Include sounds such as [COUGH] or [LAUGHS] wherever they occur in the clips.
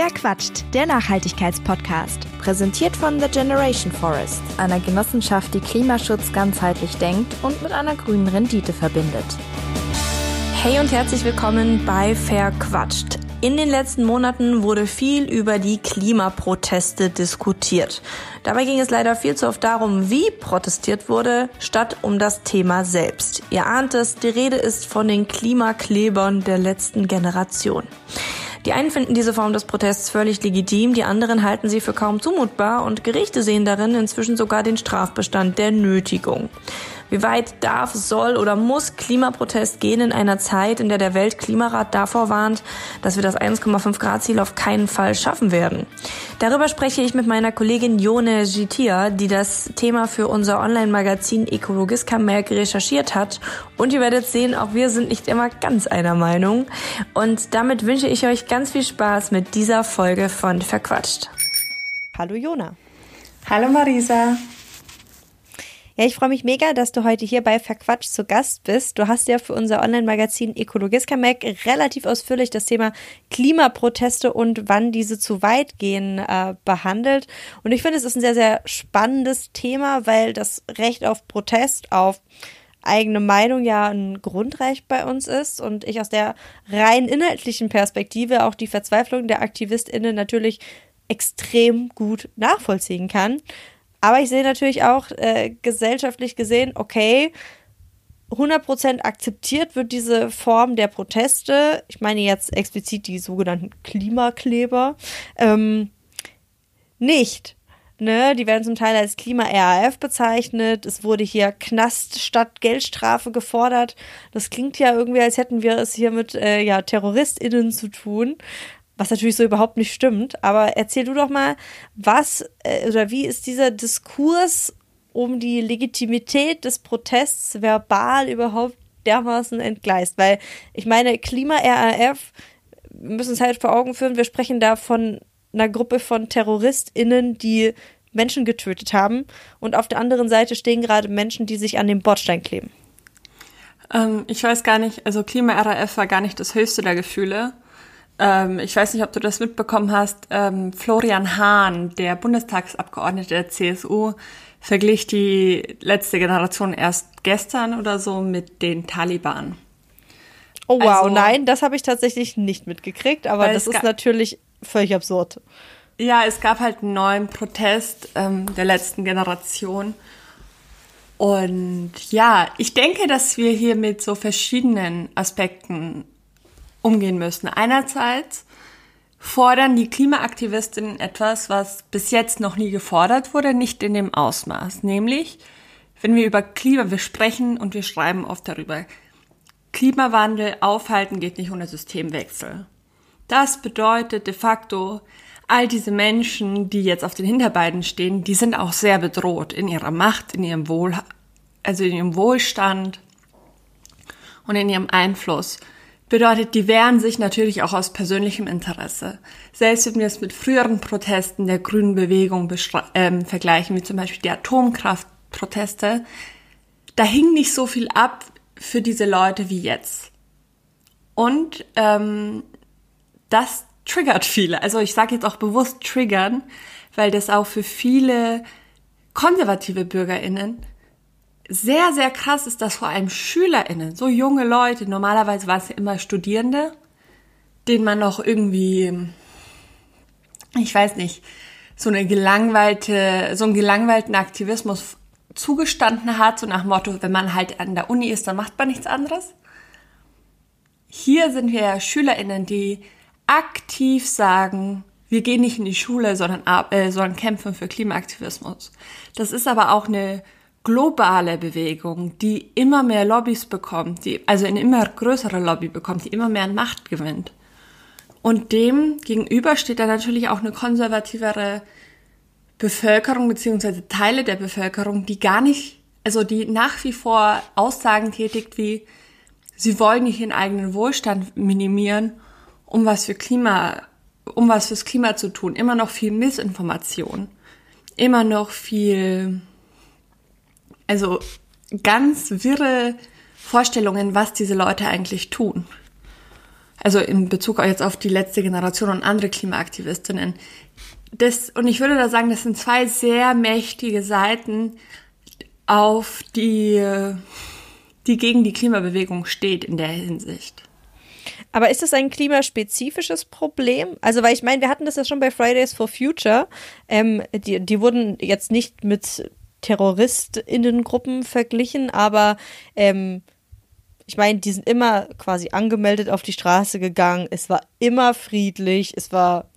Wer quatscht? Der Nachhaltigkeitspodcast. Präsentiert von The Generation Forest, einer Genossenschaft, die Klimaschutz ganzheitlich denkt und mit einer grünen Rendite verbindet. Hey und herzlich willkommen bei Verquatscht. In den letzten Monaten wurde viel über die Klimaproteste diskutiert. Dabei ging es leider viel zu oft darum, wie protestiert wurde, statt um das Thema selbst. Ihr ahnt es, die Rede ist von den Klimaklebern der letzten Generation. Die einen finden diese Form des Protests völlig legitim, die anderen halten sie für kaum zumutbar und Gerichte sehen darin inzwischen sogar den Strafbestand der Nötigung. Wie weit darf, soll oder muss Klimaprotest gehen in einer Zeit, in der der Weltklimarat davor warnt, dass wir das 1,5 Grad Ziel auf keinen Fall schaffen werden? Darüber spreche ich mit meiner Kollegin Jone Gitia, die das Thema für unser Online-Magazin Ökologiska Merk recherchiert hat. Und ihr werdet sehen, auch wir sind nicht immer ganz einer Meinung. Und damit wünsche ich euch ganz viel Spaß mit dieser Folge von Verquatscht. Hallo Jona. Hallo Marisa. Ja, ich freue mich mega, dass du heute hier bei Verquatscht zu Gast bist. Du hast ja für unser Online-Magazin Ökologiska Mac relativ ausführlich das Thema Klimaproteste und wann diese zu weit gehen äh, behandelt. Und ich finde, es ist ein sehr, sehr spannendes Thema, weil das Recht auf Protest, auf eigene Meinung ja ein Grundrecht bei uns ist und ich aus der rein inhaltlichen Perspektive auch die Verzweiflung der AktivistInnen natürlich extrem gut nachvollziehen kann. Aber ich sehe natürlich auch äh, gesellschaftlich gesehen, okay, 100% akzeptiert wird diese Form der Proteste. Ich meine jetzt explizit die sogenannten Klimakleber. Ähm, nicht. Ne, die werden zum Teil als Klima-RAF bezeichnet. Es wurde hier Knast statt Geldstrafe gefordert. Das klingt ja irgendwie, als hätten wir es hier mit äh, ja, TerroristInnen zu tun was natürlich so überhaupt nicht stimmt. Aber erzähl du doch mal, was äh, oder wie ist dieser Diskurs um die Legitimität des Protests verbal überhaupt dermaßen entgleist? Weil ich meine, Klima-RAF, wir müssen es halt vor Augen führen, wir sprechen da von einer Gruppe von TerroristInnen, die Menschen getötet haben. Und auf der anderen Seite stehen gerade Menschen, die sich an dem Bordstein kleben. Ähm, ich weiß gar nicht, also Klima-RAF war gar nicht das höchste der Gefühle ähm, ich weiß nicht, ob du das mitbekommen hast, ähm, Florian Hahn, der Bundestagsabgeordnete der CSU, verglich die letzte Generation erst gestern oder so mit den Taliban. Oh wow, also, nein, das habe ich tatsächlich nicht mitgekriegt, aber das ist natürlich völlig absurd. Ja, es gab halt einen neuen Protest ähm, der letzten Generation. Und ja, ich denke, dass wir hier mit so verschiedenen Aspekten umgehen müssen. Einerseits fordern die Klimaaktivistinnen etwas, was bis jetzt noch nie gefordert wurde, nicht in dem Ausmaß. Nämlich, wenn wir über Klima, wir sprechen und wir schreiben oft darüber, Klimawandel aufhalten geht nicht ohne Systemwechsel. Das bedeutet de facto, all diese Menschen, die jetzt auf den Hinterbeinen stehen, die sind auch sehr bedroht in ihrer Macht, in ihrem Wohl, also in ihrem Wohlstand und in ihrem Einfluss bedeutet, die wehren sich natürlich auch aus persönlichem Interesse. Selbst wenn wir es mit früheren Protesten der grünen Bewegung ähm, vergleichen, wie zum Beispiel die Atomkraftproteste, da hing nicht so viel ab für diese Leute wie jetzt. Und ähm, das triggert viele. Also ich sage jetzt auch bewusst triggern, weil das auch für viele konservative Bürgerinnen sehr, sehr krass ist, dass vor allem SchülerInnen, so junge Leute, normalerweise waren es ja immer Studierende, denen man noch irgendwie, ich weiß nicht, so eine gelangweilte, so einen gelangweilten Aktivismus zugestanden hat, so nach Motto, wenn man halt an der Uni ist, dann macht man nichts anderes. Hier sind wir SchülerInnen, die aktiv sagen, wir gehen nicht in die Schule, sondern, äh, sondern kämpfen für Klimaaktivismus. Das ist aber auch eine globale Bewegung, die immer mehr Lobbys bekommt, die also eine immer größere Lobby bekommt, die immer mehr an Macht gewinnt. Und dem gegenüber steht dann natürlich auch eine konservativere Bevölkerung beziehungsweise Teile der Bevölkerung, die gar nicht, also die nach wie vor Aussagen tätigt wie, sie wollen nicht ihren eigenen Wohlstand minimieren, um was für Klima, um was fürs Klima zu tun. Immer noch viel Missinformation, immer noch viel also ganz wirre Vorstellungen, was diese Leute eigentlich tun. Also in Bezug jetzt auf die letzte Generation und andere Klimaaktivistinnen. Das, und ich würde da sagen, das sind zwei sehr mächtige Seiten, auf die, die gegen die Klimabewegung steht in der Hinsicht. Aber ist das ein klimaspezifisches Problem? Also, weil ich meine, wir hatten das ja schon bei Fridays for Future. Ähm, die, die wurden jetzt nicht mit TerroristInnengruppen verglichen, aber ähm, ich meine, die sind immer quasi angemeldet auf die Straße gegangen. Es war immer friedlich, es war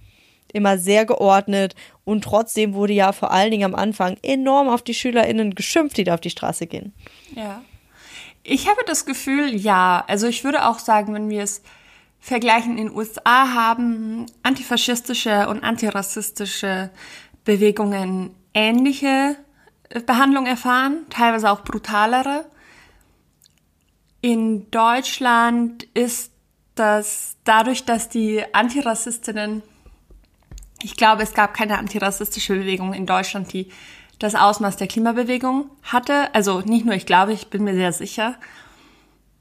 immer sehr geordnet und trotzdem wurde ja vor allen Dingen am Anfang enorm auf die SchülerInnen geschimpft, die da auf die Straße gehen. Ja. Ich habe das Gefühl, ja. Also ich würde auch sagen, wenn wir es vergleichen, in den USA haben antifaschistische und antirassistische Bewegungen ähnliche Behandlung erfahren, teilweise auch brutalere. In Deutschland ist das dadurch, dass die Antirassistinnen, ich glaube, es gab keine antirassistische Bewegung in Deutschland, die das Ausmaß der Klimabewegung hatte. Also nicht nur ich glaube, ich bin mir sehr sicher.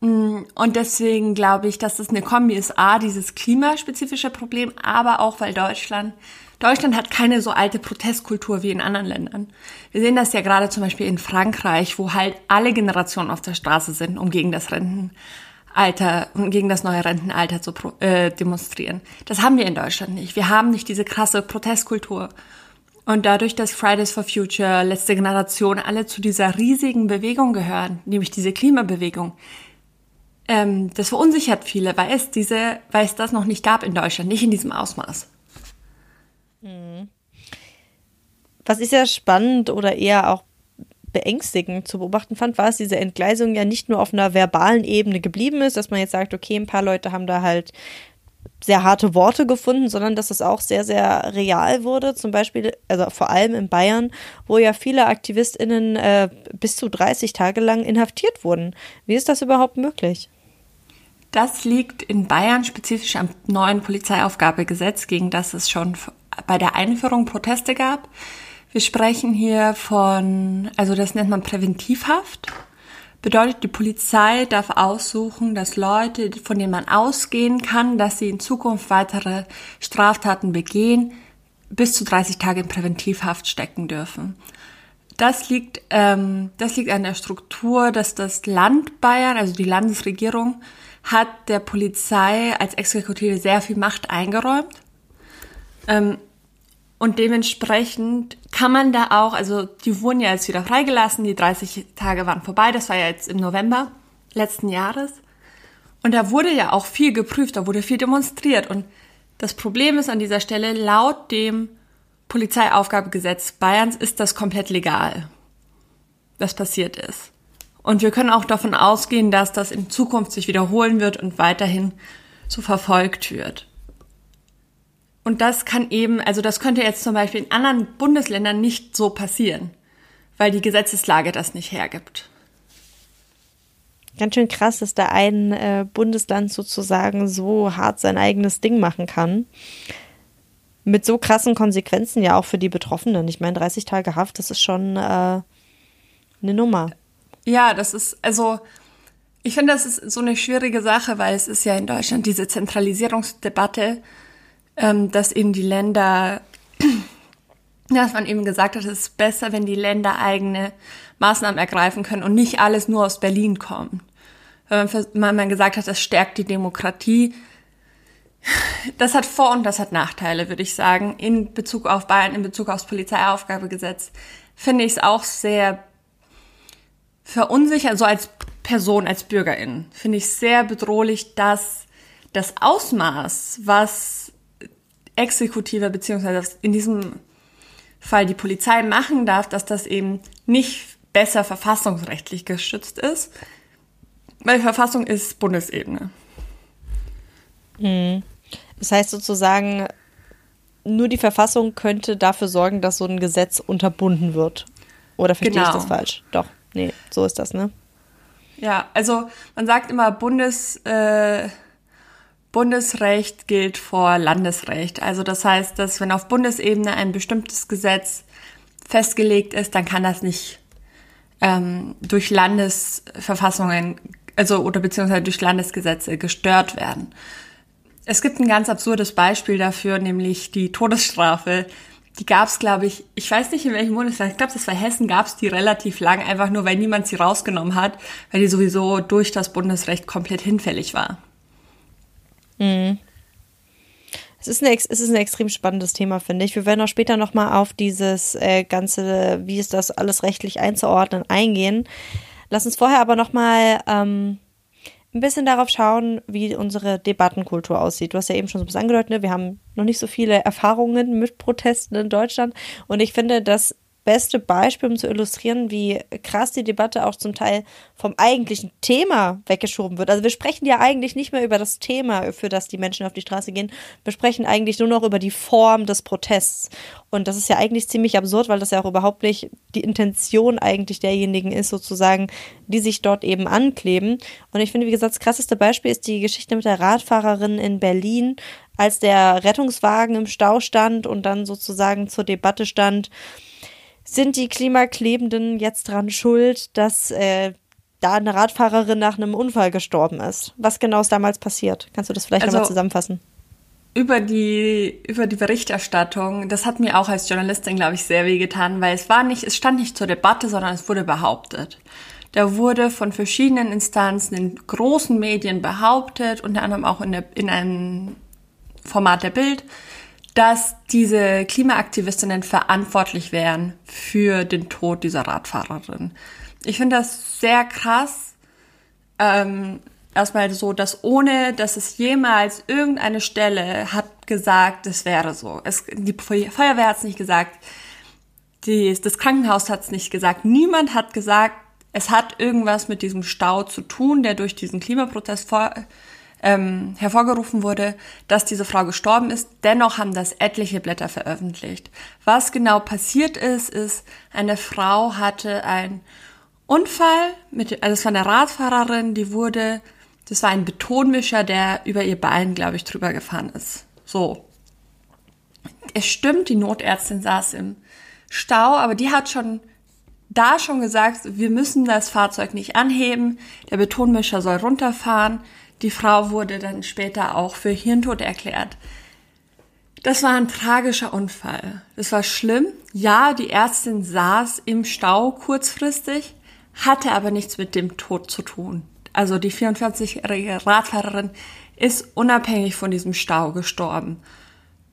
Mm, und deswegen glaube ich, dass das eine Kombi ist. A, dieses klimaspezifische Problem, aber auch, weil Deutschland, Deutschland hat keine so alte Protestkultur wie in anderen Ländern. Wir sehen das ja gerade zum Beispiel in Frankreich, wo halt alle Generationen auf der Straße sind, um gegen das Rentenalter und gegen das neue Rentenalter zu äh, demonstrieren. Das haben wir in Deutschland nicht. Wir haben nicht diese krasse Protestkultur. Und dadurch, dass Fridays for Future, letzte Generation, alle zu dieser riesigen Bewegung gehören, nämlich diese Klimabewegung, ähm, das verunsichert viele, weil es diese, weil es das noch nicht gab in Deutschland, nicht in diesem Ausmaß. Was ich sehr spannend oder eher auch beängstigend zu beobachten fand, war, dass diese Entgleisung ja nicht nur auf einer verbalen Ebene geblieben ist, dass man jetzt sagt, okay, ein paar Leute haben da halt sehr harte Worte gefunden, sondern dass es auch sehr, sehr real wurde. Zum Beispiel, also vor allem in Bayern, wo ja viele AktivistInnen äh, bis zu 30 Tage lang inhaftiert wurden. Wie ist das überhaupt möglich? Das liegt in Bayern spezifisch am neuen Polizeiaufgabegesetz, gegen das es schon bei der Einführung Proteste gab. Wir sprechen hier von, also das nennt man Präventivhaft. Bedeutet, die Polizei darf aussuchen, dass Leute, von denen man ausgehen kann, dass sie in Zukunft weitere Straftaten begehen, bis zu 30 Tage in Präventivhaft stecken dürfen. Das liegt, ähm, das liegt an der Struktur, dass das Land Bayern, also die Landesregierung, hat der Polizei als Exekutive sehr viel Macht eingeräumt. Ähm, und dementsprechend kann man da auch, also die wurden ja jetzt wieder freigelassen, die 30 Tage waren vorbei, das war ja jetzt im November letzten Jahres. Und da wurde ja auch viel geprüft, da wurde viel demonstriert. Und das Problem ist an dieser Stelle, laut dem Polizeiaufgabegesetz Bayerns ist das komplett legal, was passiert ist. Und wir können auch davon ausgehen, dass das in Zukunft sich wiederholen wird und weiterhin so verfolgt wird. Und das kann eben, also das könnte jetzt zum Beispiel in anderen Bundesländern nicht so passieren, weil die Gesetzeslage das nicht hergibt. Ganz schön krass, dass da ein äh, Bundesland sozusagen so hart sein eigenes Ding machen kann. Mit so krassen Konsequenzen ja auch für die Betroffenen. Ich meine, 30 Tage Haft, das ist schon äh, eine Nummer. Ja, das ist, also ich finde, das ist so eine schwierige Sache, weil es ist ja in Deutschland diese Zentralisierungsdebatte, ähm, dass eben die Länder, [CLEARS THROAT] dass man eben gesagt hat, es ist besser, wenn die Länder eigene Maßnahmen ergreifen können und nicht alles nur aus Berlin kommt. Wenn man, man gesagt hat, das stärkt die Demokratie. Das hat Vor- und das hat Nachteile, würde ich sagen. In Bezug auf Bayern, in Bezug aufs Polizeiaufgabegesetz finde ich es auch sehr verunsichert, so als Person, als Bürgerin, finde ich sehr bedrohlich, dass das Ausmaß, was Exekutive beziehungsweise in diesem Fall die Polizei machen darf, dass das eben nicht besser verfassungsrechtlich geschützt ist, weil die Verfassung ist Bundesebene. Mhm. Das heißt sozusagen, nur die Verfassung könnte dafür sorgen, dass so ein Gesetz unterbunden wird. Oder verstehe genau. ich das falsch? Doch. Nee, so ist das, ne? Ja, also man sagt immer, Bundes, äh, Bundesrecht gilt vor Landesrecht. Also das heißt, dass wenn auf Bundesebene ein bestimmtes Gesetz festgelegt ist, dann kann das nicht ähm, durch Landesverfassungen, also oder beziehungsweise durch Landesgesetze gestört werden. Es gibt ein ganz absurdes Beispiel dafür, nämlich die Todesstrafe. Die gab es, glaube ich, ich weiß nicht in welchem Bundesland, ich glaube, das war Hessen, gab es die relativ lang, einfach nur, weil niemand sie rausgenommen hat, weil die sowieso durch das Bundesrecht komplett hinfällig war. Mhm. Es ist, ein, es ist ein extrem spannendes Thema, finde ich. Wir werden auch später nochmal auf dieses äh, ganze, wie ist das alles rechtlich einzuordnen, eingehen. Lass uns vorher aber nochmal ähm, ein bisschen darauf schauen, wie unsere Debattenkultur aussieht. Du hast ja eben schon so ein bisschen angedeutet, ne? wir haben noch nicht so viele Erfahrungen mit Protesten in Deutschland. Und ich finde, dass beste Beispiel, um zu illustrieren, wie krass die Debatte auch zum Teil vom eigentlichen Thema weggeschoben wird. Also wir sprechen ja eigentlich nicht mehr über das Thema, für das die Menschen auf die Straße gehen. Wir sprechen eigentlich nur noch über die Form des Protests. Und das ist ja eigentlich ziemlich absurd, weil das ja auch überhaupt nicht die Intention eigentlich derjenigen ist, sozusagen, die sich dort eben ankleben. Und ich finde, wie gesagt, das krasseste Beispiel ist die Geschichte mit der Radfahrerin in Berlin, als der Rettungswagen im Stau stand und dann sozusagen zur Debatte stand, sind die Klimaklebenden jetzt dran schuld, dass äh, da eine Radfahrerin nach einem Unfall gestorben ist? Was genau ist damals passiert? Kannst du das vielleicht also, nochmal zusammenfassen? Über die, über die Berichterstattung, das hat mir auch als Journalistin, glaube ich, sehr wehgetan, weil es war nicht, es stand nicht zur Debatte, sondern es wurde behauptet. Da wurde von verschiedenen Instanzen in großen Medien behauptet, unter anderem auch in, der, in einem Format der Bild, dass diese Klimaaktivistinnen verantwortlich wären für den Tod dieser Radfahrerin. Ich finde das sehr krass. Ähm, erstmal so, dass ohne, dass es jemals irgendeine Stelle hat gesagt, es wäre so. Es, die Feuerwehr hat es nicht gesagt, die, das Krankenhaus hat es nicht gesagt, niemand hat gesagt, es hat irgendwas mit diesem Stau zu tun, der durch diesen Klimaprotest vor, ähm, hervorgerufen wurde, dass diese Frau gestorben ist. Dennoch haben das etliche Blätter veröffentlicht. Was genau passiert ist, ist, eine Frau hatte einen Unfall, mit, also es war eine Radfahrerin, die wurde, das war ein Betonmischer, der über ihr Bein, glaube ich, drüber gefahren ist. So. Es stimmt, die Notärztin saß im Stau, aber die hat schon da schon gesagt, wir müssen das Fahrzeug nicht anheben, der Betonmischer soll runterfahren. Die Frau wurde dann später auch für Hirntod erklärt. Das war ein tragischer Unfall. Das war schlimm. Ja, die Ärztin saß im Stau kurzfristig, hatte aber nichts mit dem Tod zu tun. Also die 44-jährige Radfahrerin ist unabhängig von diesem Stau gestorben.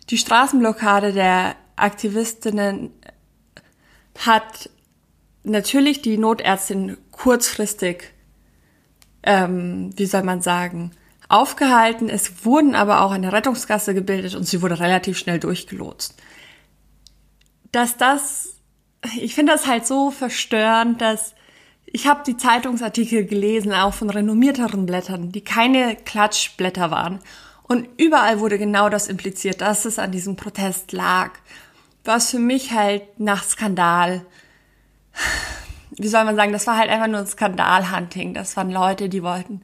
Die Straßenblockade der Aktivistinnen hat natürlich die Notärztin kurzfristig ähm, wie soll man sagen, aufgehalten. Es wurden aber auch eine Rettungsgasse gebildet und sie wurde relativ schnell durchgelotst. Dass das, ich finde das halt so verstörend, dass ich habe die Zeitungsartikel gelesen, auch von renommierteren Blättern, die keine Klatschblätter waren. Und überall wurde genau das impliziert, dass es an diesem Protest lag. Was für mich halt nach Skandal wie soll man sagen, das war halt einfach nur ein Skandalhunting. Das waren Leute, die wollten,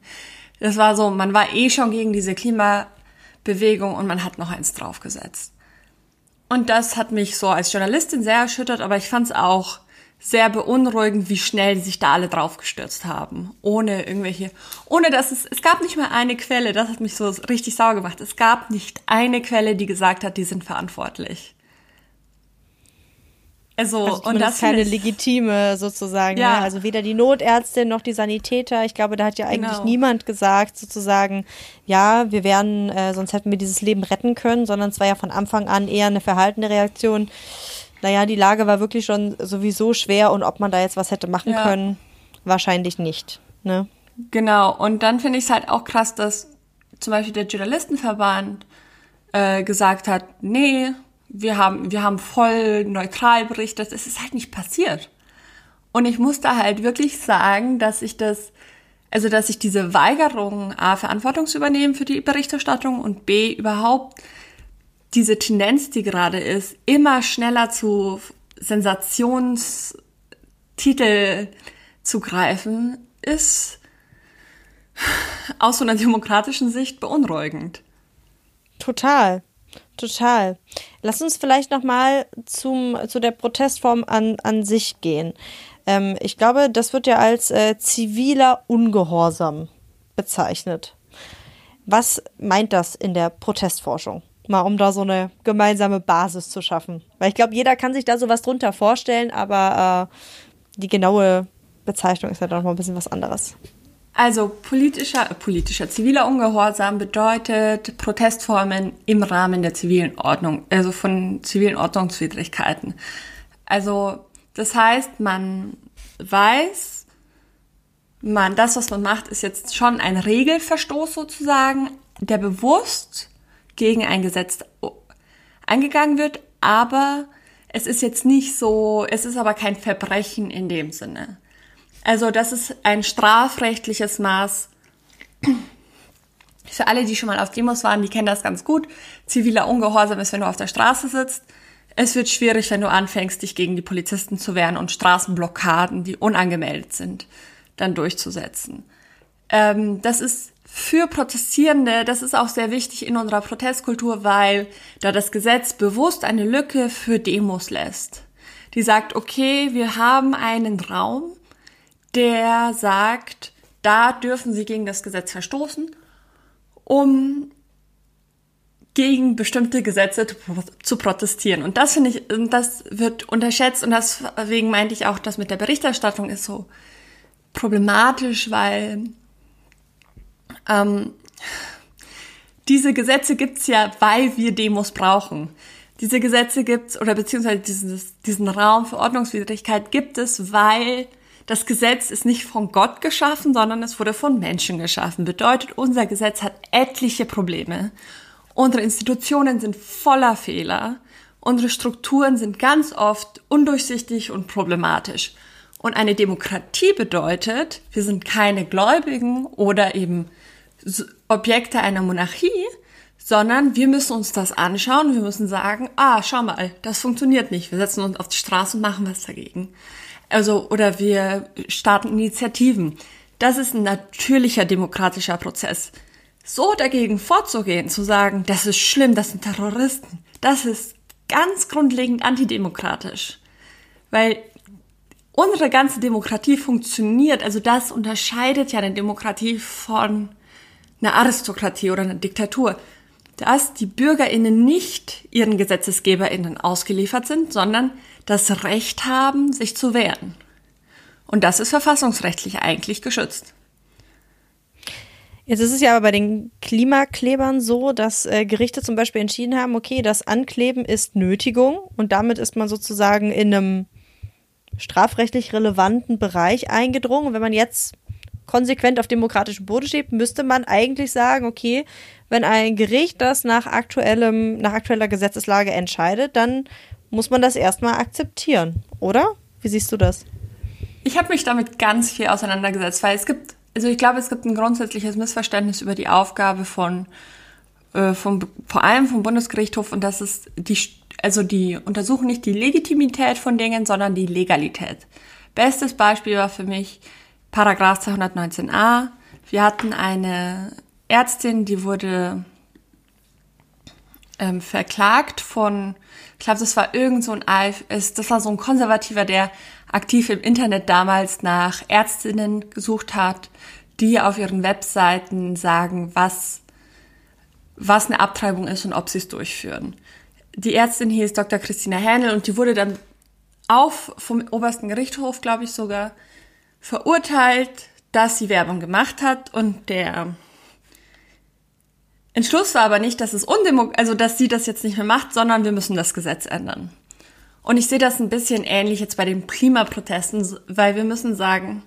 das war so, man war eh schon gegen diese Klimabewegung und man hat noch eins draufgesetzt. Und das hat mich so als Journalistin sehr erschüttert, aber ich fand es auch sehr beunruhigend, wie schnell sich da alle draufgestürzt haben. Ohne irgendwelche, ohne dass es, es gab nicht mal eine Quelle, das hat mich so richtig sauer gemacht. Es gab nicht eine Quelle, die gesagt hat, die sind verantwortlich. Also, also und das keine legitime sozusagen. Ja. Ne? Also weder die Notärztin noch die Sanitäter. Ich glaube, da hat ja eigentlich genau. niemand gesagt sozusagen, ja, wir wären, äh, sonst hätten wir dieses Leben retten können, sondern es war ja von Anfang an eher eine verhaltene Reaktion. Naja, die Lage war wirklich schon sowieso schwer und ob man da jetzt was hätte machen ja. können, wahrscheinlich nicht. Ne? Genau. Und dann finde ich es halt auch krass, dass zum Beispiel der Journalistenverband äh, gesagt hat, nee, wir haben, wir haben voll neutral berichtet. Es ist halt nicht passiert. Und ich muss da halt wirklich sagen, dass ich das, also dass ich diese Weigerung, A, Verantwortung zu übernehmen für die Berichterstattung und B, überhaupt diese Tendenz, die gerade ist, immer schneller zu Sensationstitel zu greifen, ist aus so einer [LAUGHS] demokratischen Sicht beunruhigend. Total. Total. Lass uns vielleicht noch mal zum zu der Protestform an an sich gehen. Ähm, ich glaube, das wird ja als äh, ziviler Ungehorsam bezeichnet. Was meint das in der Protestforschung? Mal um da so eine gemeinsame Basis zu schaffen. Weil ich glaube, jeder kann sich da sowas drunter vorstellen, aber äh, die genaue Bezeichnung ist ja doch noch ein bisschen was anderes. Also politischer, politischer ziviler Ungehorsam bedeutet Protestformen im Rahmen der zivilen Ordnung, also von zivilen Ordnungswidrigkeiten. Also das heißt, man weiß, man, das, was man macht, ist jetzt schon ein Regelverstoß sozusagen, der bewusst gegen ein Gesetz eingegangen wird, aber es ist jetzt nicht so, es ist aber kein Verbrechen in dem Sinne. Also das ist ein strafrechtliches Maß. Für alle, die schon mal auf Demos waren, die kennen das ganz gut. Ziviler Ungehorsam ist, wenn du auf der Straße sitzt. Es wird schwierig, wenn du anfängst, dich gegen die Polizisten zu wehren und Straßenblockaden, die unangemeldet sind, dann durchzusetzen. Ähm, das ist für Protestierende, das ist auch sehr wichtig in unserer Protestkultur, weil da das Gesetz bewusst eine Lücke für Demos lässt. Die sagt, okay, wir haben einen Raum, der sagt, da dürfen sie gegen das Gesetz verstoßen, um gegen bestimmte Gesetze zu protestieren. Und das finde ich, das wird unterschätzt und deswegen meinte ich auch, dass mit der Berichterstattung ist so problematisch, weil ähm, diese Gesetze gibt's ja, weil wir Demos brauchen. Diese Gesetze gibt's oder beziehungsweise dieses, diesen Raum für Ordnungswidrigkeit gibt es, weil das Gesetz ist nicht von Gott geschaffen, sondern es wurde von Menschen geschaffen. Bedeutet, unser Gesetz hat etliche Probleme. Unsere Institutionen sind voller Fehler. Unsere Strukturen sind ganz oft undurchsichtig und problematisch. Und eine Demokratie bedeutet, wir sind keine Gläubigen oder eben Objekte einer Monarchie, sondern wir müssen uns das anschauen. Wir müssen sagen, ah, schau mal, das funktioniert nicht. Wir setzen uns auf die Straße und machen was dagegen. Also, oder wir starten Initiativen. Das ist ein natürlicher demokratischer Prozess. So dagegen vorzugehen, zu sagen, das ist schlimm, das sind Terroristen, das ist ganz grundlegend antidemokratisch. Weil unsere ganze Demokratie funktioniert, also das unterscheidet ja eine Demokratie von einer Aristokratie oder einer Diktatur, dass die BürgerInnen nicht ihren GesetzgeberInnen ausgeliefert sind, sondern das Recht haben, sich zu wehren. Und das ist verfassungsrechtlich eigentlich geschützt. Jetzt ist es ja aber bei den Klimaklebern so, dass äh, Gerichte zum Beispiel entschieden haben, okay, das Ankleben ist Nötigung und damit ist man sozusagen in einem strafrechtlich relevanten Bereich eingedrungen. wenn man jetzt konsequent auf demokratischem Boden steht, müsste man eigentlich sagen, okay, wenn ein Gericht das nach aktuellem, nach aktueller Gesetzeslage entscheidet, dann muss man das erstmal akzeptieren, oder? Wie siehst du das? Ich habe mich damit ganz viel auseinandergesetzt, weil es gibt, also ich glaube, es gibt ein grundsätzliches Missverständnis über die Aufgabe von, äh, vom, vor allem vom Bundesgerichtshof und das ist die, also die untersuchen nicht die Legitimität von Dingen, sondern die Legalität. Bestes Beispiel war für mich Paragraph 219a. Wir hatten eine Ärztin, die wurde ähm, verklagt von ich glaube, das war irgend so ein Alf, das war so ein Konservativer, der aktiv im Internet damals nach Ärztinnen gesucht hat, die auf ihren Webseiten sagen, was, was eine Abtreibung ist und ob sie es durchführen. Die Ärztin hieß Dr. Christina Hähnel und die wurde dann auf vom obersten Gerichtshof, glaube ich sogar, verurteilt, dass sie Werbung gemacht hat und der Entschluss war aber nicht, dass es undemok also dass sie das jetzt nicht mehr macht, sondern wir müssen das Gesetz ändern. Und ich sehe das ein bisschen ähnlich jetzt bei den Klimaprotesten, weil wir müssen sagen,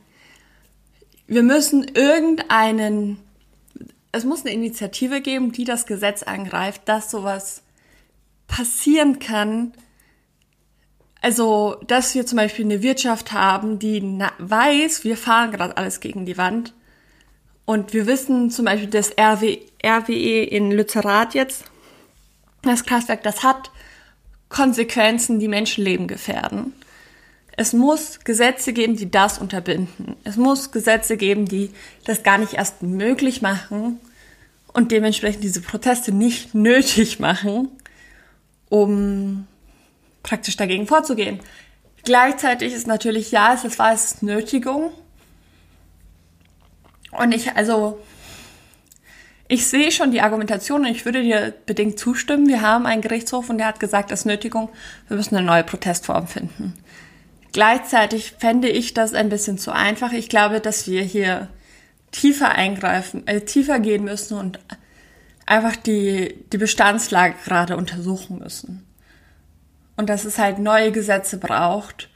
wir müssen irgendeinen, es muss eine Initiative geben, die das Gesetz angreift, dass sowas passieren kann. Also, dass wir zum Beispiel eine Wirtschaft haben, die weiß, wir fahren gerade alles gegen die Wand und wir wissen zum Beispiel, dass RW, RWE in Lützerath jetzt, das Kraftwerk, das hat Konsequenzen, die Menschenleben gefährden. Es muss Gesetze geben, die das unterbinden. Es muss Gesetze geben, die das gar nicht erst möglich machen und dementsprechend diese Proteste nicht nötig machen, um praktisch dagegen vorzugehen. Gleichzeitig ist natürlich, ja, es war es Nötigung, und ich, also, ich sehe schon die Argumentation und ich würde dir bedingt zustimmen. Wir haben einen Gerichtshof und der hat gesagt, als Nötigung, wir müssen eine neue Protestform finden. Gleichzeitig fände ich das ein bisschen zu einfach. Ich glaube, dass wir hier tiefer eingreifen, äh, tiefer gehen müssen und einfach die, die Bestandslage gerade untersuchen müssen. Und dass es halt neue Gesetze braucht.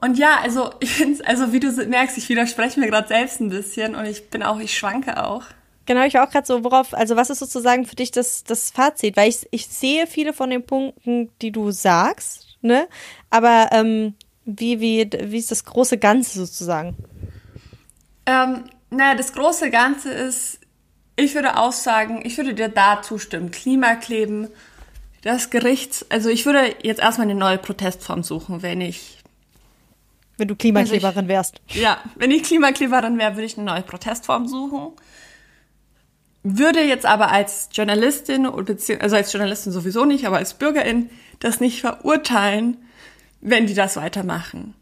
Und ja, also ich finde also wie du merkst, ich widerspreche mir gerade selbst ein bisschen und ich bin auch, ich schwanke auch. Genau, ich war auch gerade so, worauf, also was ist sozusagen für dich das, das Fazit? Weil ich, ich sehe viele von den Punkten, die du sagst, ne? Aber ähm, wie, wie, wie ist das große Ganze sozusagen? Ähm, naja, das große Ganze ist, ich würde auch sagen, ich würde dir da zustimmen. Klimakleben, das Gerichts, also ich würde jetzt erstmal eine neue Protestform suchen, wenn ich wenn du Klimakleberin wärst. Ja, wenn ich Klimakleberin wäre, würde ich eine neue Protestform suchen. Würde jetzt aber als Journalistin, also als Journalistin sowieso nicht, aber als Bürgerin das nicht verurteilen, wenn die das weitermachen.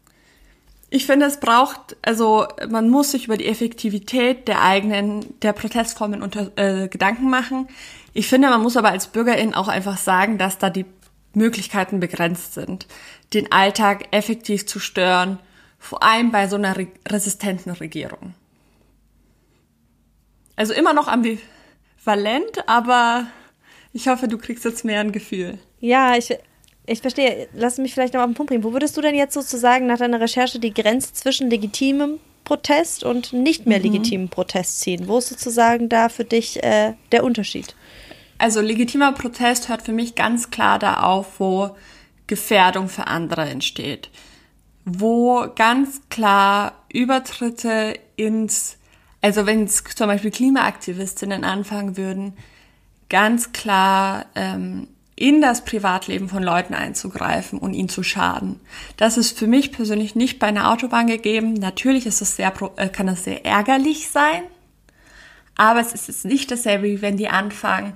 Ich finde, es braucht, also man muss sich über die Effektivität der eigenen, der Protestformen unter, äh, Gedanken machen. Ich finde, man muss aber als Bürgerin auch einfach sagen, dass da die Möglichkeiten begrenzt sind, den Alltag effektiv zu stören vor allem bei so einer re resistenten Regierung. Also immer noch ambivalent, aber ich hoffe, du kriegst jetzt mehr ein Gefühl. Ja, ich, ich verstehe. Lass mich vielleicht noch auf den Punkt bringen. Wo würdest du denn jetzt sozusagen nach deiner Recherche die Grenze zwischen legitimem Protest und nicht mehr mhm. legitimem Protest ziehen? Wo ist sozusagen da für dich äh, der Unterschied? Also legitimer Protest hört für mich ganz klar da auf, wo Gefährdung für andere entsteht wo ganz klar Übertritte ins, also wenn es zum Beispiel Klimaaktivistinnen anfangen würden, ganz klar ähm, in das Privatleben von Leuten einzugreifen und ihnen zu schaden. Das ist für mich persönlich nicht bei einer Autobahn gegeben. Natürlich ist es sehr, äh, kann das sehr ärgerlich sein, aber es ist nicht dasselbe, wie wenn die anfangen,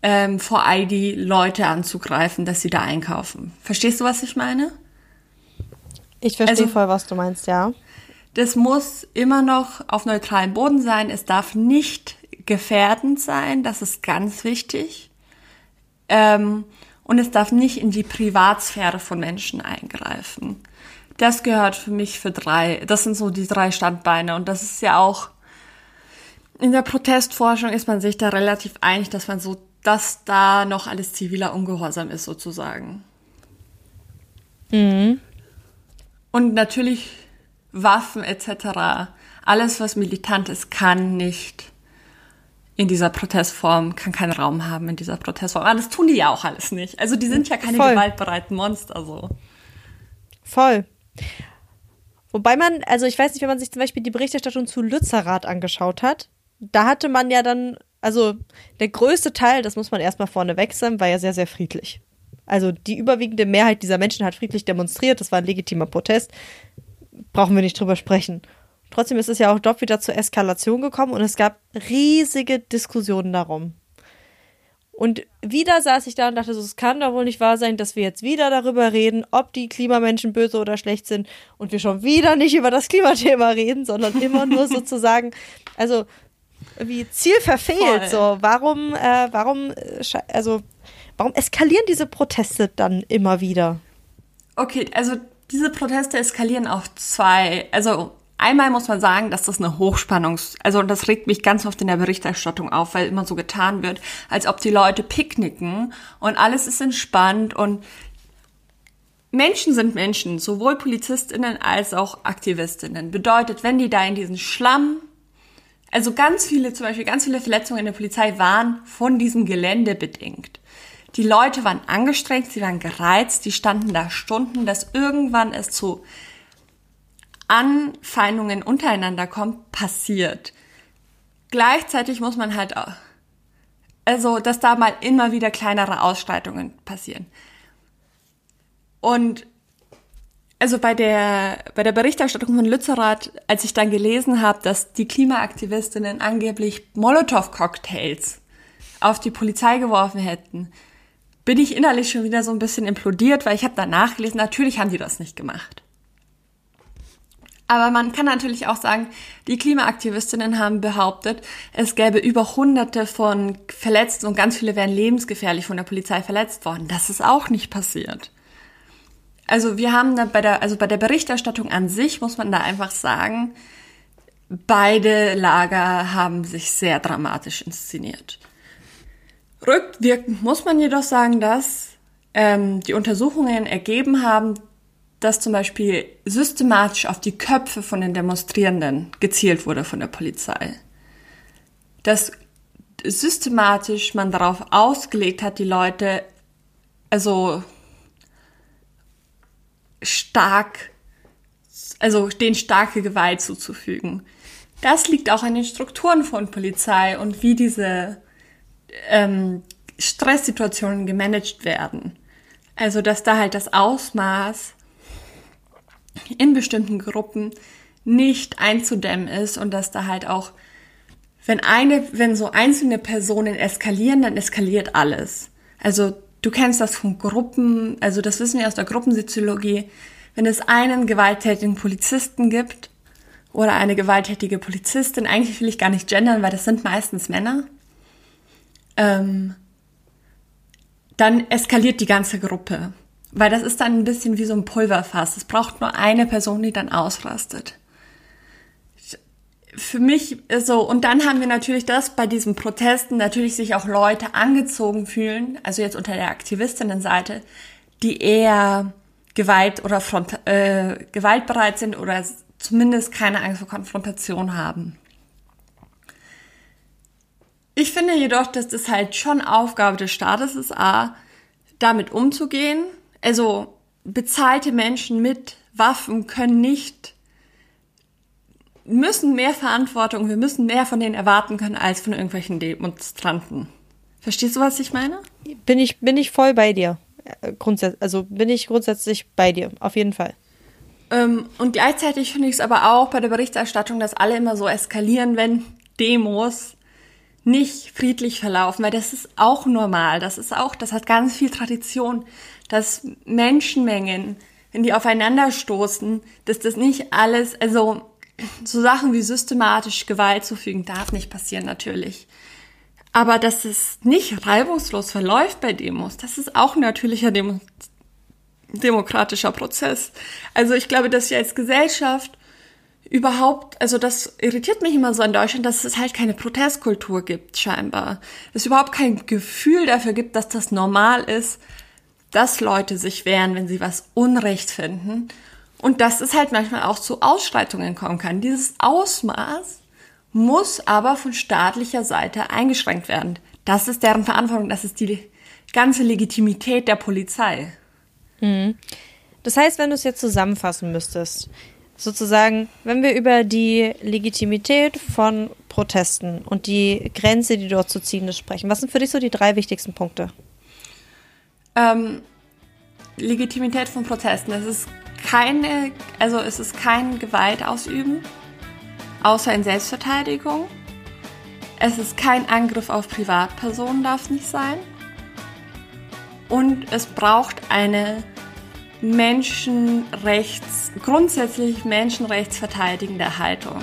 ähm, vor ID Leute anzugreifen, dass sie da einkaufen. Verstehst du, was ich meine? Ich verstehe also, voll, was du meinst, ja. Das muss immer noch auf neutralem Boden sein. Es darf nicht gefährdend sein. Das ist ganz wichtig. Ähm, und es darf nicht in die Privatsphäre von Menschen eingreifen. Das gehört für mich für drei. Das sind so die drei Standbeine. Und das ist ja auch in der Protestforschung ist man sich da relativ einig, dass man so, dass da noch alles ziviler Ungehorsam ist sozusagen. Mhm. Und natürlich Waffen etc. Alles, was militant ist, kann nicht in dieser Protestform, kann keinen Raum haben in dieser Protestform. Aber das tun die ja auch alles nicht. Also die sind ja keine Voll. gewaltbereiten Monster so. Voll. Wobei man, also ich weiß nicht, wenn man sich zum Beispiel die Berichterstattung zu Lützerath angeschaut hat, da hatte man ja dann, also der größte Teil, das muss man erstmal vorne wechseln, war ja sehr, sehr friedlich. Also die überwiegende Mehrheit dieser Menschen hat friedlich demonstriert, das war ein legitimer Protest. Brauchen wir nicht drüber sprechen. Trotzdem ist es ja auch dort wieder zur Eskalation gekommen und es gab riesige Diskussionen darum. Und wieder saß ich da und dachte, so, es kann doch wohl nicht wahr sein, dass wir jetzt wieder darüber reden, ob die Klimamenschen böse oder schlecht sind und wir schon wieder nicht über das Klimathema reden, sondern immer [LAUGHS] nur sozusagen, also wie Ziel verfehlt. Voll. So, warum, äh, warum, äh, also Warum eskalieren diese Proteste dann immer wieder? Okay, also diese Proteste eskalieren auf zwei. Also einmal muss man sagen, dass das eine Hochspannungs-, also das regt mich ganz oft in der Berichterstattung auf, weil immer so getan wird, als ob die Leute picknicken und alles ist entspannt und Menschen sind Menschen, sowohl PolizistInnen als auch AktivistInnen. Bedeutet, wenn die da in diesen Schlamm, also ganz viele, zum Beispiel ganz viele Verletzungen in der Polizei waren von diesem Gelände bedingt. Die Leute waren angestrengt, sie waren gereizt, die standen da Stunden, dass irgendwann es zu Anfeindungen untereinander kommt, passiert. Gleichzeitig muss man halt, auch, also, dass da mal immer wieder kleinere Ausschreitungen passieren. Und also bei der, bei der Berichterstattung von Lützerath, als ich dann gelesen habe, dass die Klimaaktivistinnen angeblich Molotow-Cocktails auf die Polizei geworfen hätten, bin ich innerlich schon wieder so ein bisschen implodiert, weil ich habe danach gelesen, natürlich haben die das nicht gemacht. Aber man kann natürlich auch sagen, die Klimaaktivistinnen haben behauptet, es gäbe über hunderte von Verletzten und ganz viele wären lebensgefährlich von der Polizei verletzt worden. Das ist auch nicht passiert. Also wir haben da bei der, also bei der Berichterstattung an sich muss man da einfach sagen, beide Lager haben sich sehr dramatisch inszeniert. Rückwirkend muss man jedoch sagen, dass ähm, die Untersuchungen ergeben haben, dass zum Beispiel systematisch auf die Köpfe von den Demonstrierenden gezielt wurde von der Polizei. Dass systematisch man darauf ausgelegt hat, die Leute also stark, also denen starke Gewalt zuzufügen. Das liegt auch an den Strukturen von Polizei und wie diese ähm, Stresssituationen gemanagt werden. Also dass da halt das Ausmaß in bestimmten Gruppen nicht einzudämmen ist und dass da halt auch, wenn eine, wenn so einzelne Personen eskalieren, dann eskaliert alles. Also du kennst das von Gruppen, also das wissen wir aus der Gruppensoziologie, wenn es einen gewalttätigen Polizisten gibt oder eine gewalttätige Polizistin, eigentlich will ich gar nicht gendern, weil das sind meistens Männer, ähm, dann eskaliert die ganze Gruppe. Weil das ist dann ein bisschen wie so ein Pulverfass. Es braucht nur eine Person, die dann ausrastet. Für mich so, und dann haben wir natürlich das bei diesen Protesten natürlich sich auch Leute angezogen fühlen, also jetzt unter der Aktivistinnenseite, die eher Gewalt oder Front, äh, gewaltbereit sind oder zumindest keine Angst vor Konfrontation haben. Ich finde jedoch, dass das halt schon Aufgabe des Staates ist, A, damit umzugehen. Also bezahlte Menschen mit Waffen können nicht, müssen mehr Verantwortung, wir müssen mehr von denen erwarten können als von irgendwelchen Demonstranten. Verstehst du, was ich meine? Bin ich, bin ich voll bei dir. Grundsätzlich, also bin ich grundsätzlich bei dir, auf jeden Fall. Ähm, und gleichzeitig finde ich es aber auch bei der Berichterstattung, dass alle immer so eskalieren, wenn Demos nicht friedlich verlaufen, weil das ist auch normal. Das ist auch, das hat ganz viel Tradition, dass Menschenmengen, wenn die aufeinanderstoßen, dass das nicht alles, also so Sachen wie systematisch Gewalt zufügen, darf nicht passieren natürlich. Aber dass es nicht reibungslos verläuft bei Demos, das ist auch ein natürlicher Demo demokratischer Prozess. Also ich glaube, dass wir als Gesellschaft überhaupt, also das irritiert mich immer so in Deutschland, dass es halt keine Protestkultur gibt, scheinbar. Es überhaupt kein Gefühl dafür gibt, dass das normal ist, dass Leute sich wehren, wenn sie was Unrecht finden. Und dass es halt manchmal auch zu Ausschreitungen kommen kann. Dieses Ausmaß muss aber von staatlicher Seite eingeschränkt werden. Das ist deren Verantwortung, das ist die ganze Legitimität der Polizei. Mhm. Das heißt, wenn du es jetzt zusammenfassen müsstest, sozusagen, wenn wir über die Legitimität von Protesten und die Grenze, die dort zu ziehen ist, sprechen, was sind für dich so die drei wichtigsten Punkte? Ähm, Legitimität von Protesten. Es ist keine, also es ist kein Gewalt ausüben, außer in Selbstverteidigung. Es ist kein Angriff auf Privatpersonen, darf nicht sein. Und es braucht eine Menschenrechts, grundsätzlich menschenrechtsverteidigende Haltung.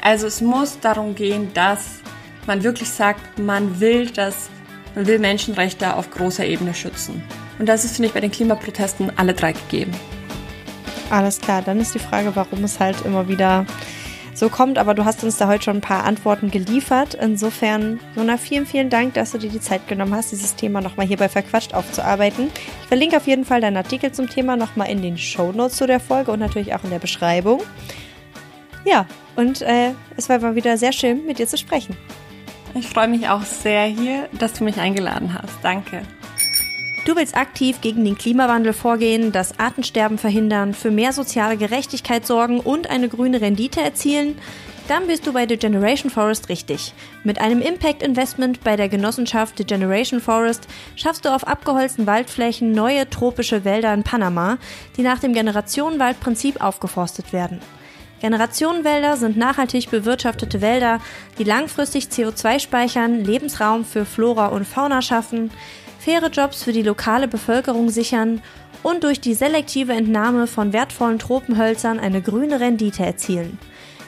Also es muss darum gehen, dass man wirklich sagt, man will das, man will Menschenrechte auf großer Ebene schützen. Und das ist, finde ich, bei den Klimaprotesten alle drei gegeben. Alles klar, dann ist die Frage, warum es halt immer wieder so kommt. Aber du hast uns da heute schon ein paar Antworten geliefert. Insofern, Jona, vielen, vielen Dank, dass du dir die Zeit genommen hast, dieses Thema nochmal hier bei Verquatscht aufzuarbeiten. Ich verlinke auf jeden Fall deinen Artikel zum Thema nochmal in den Show Notes zu der Folge und natürlich auch in der Beschreibung. Ja, und äh, es war mal wieder sehr schön, mit dir zu sprechen. Ich freue mich auch sehr hier, dass du mich eingeladen hast. Danke. Du willst aktiv gegen den Klimawandel vorgehen, das Artensterben verhindern, für mehr soziale Gerechtigkeit sorgen und eine grüne Rendite erzielen? Dann bist du bei The Generation Forest richtig. Mit einem Impact Investment bei der Genossenschaft The Generation Forest schaffst du auf abgeholzten Waldflächen neue tropische Wälder in Panama, die nach dem Generationenwaldprinzip aufgeforstet werden. Generationenwälder sind nachhaltig bewirtschaftete Wälder, die langfristig CO2 speichern, Lebensraum für Flora und Fauna schaffen, faire Jobs für die lokale Bevölkerung sichern und durch die selektive Entnahme von wertvollen Tropenhölzern eine grüne Rendite erzielen.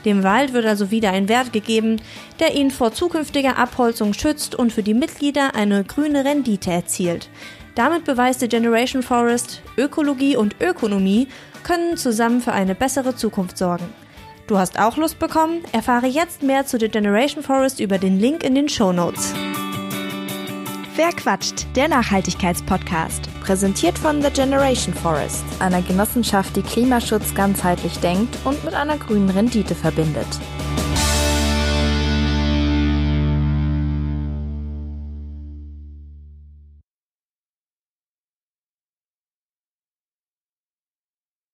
Dem Wald wird also wieder ein Wert gegeben, der ihn vor zukünftiger Abholzung schützt und für die Mitglieder eine grüne Rendite erzielt. Damit beweist die Generation Forest, Ökologie und Ökonomie können zusammen für eine bessere Zukunft sorgen. Du hast auch Lust bekommen? Erfahre jetzt mehr zu The Generation Forest über den Link in den Show Notes. Wer quatscht? Der Nachhaltigkeitspodcast. Präsentiert von The Generation Forest, einer Genossenschaft, die Klimaschutz ganzheitlich denkt und mit einer grünen Rendite verbindet.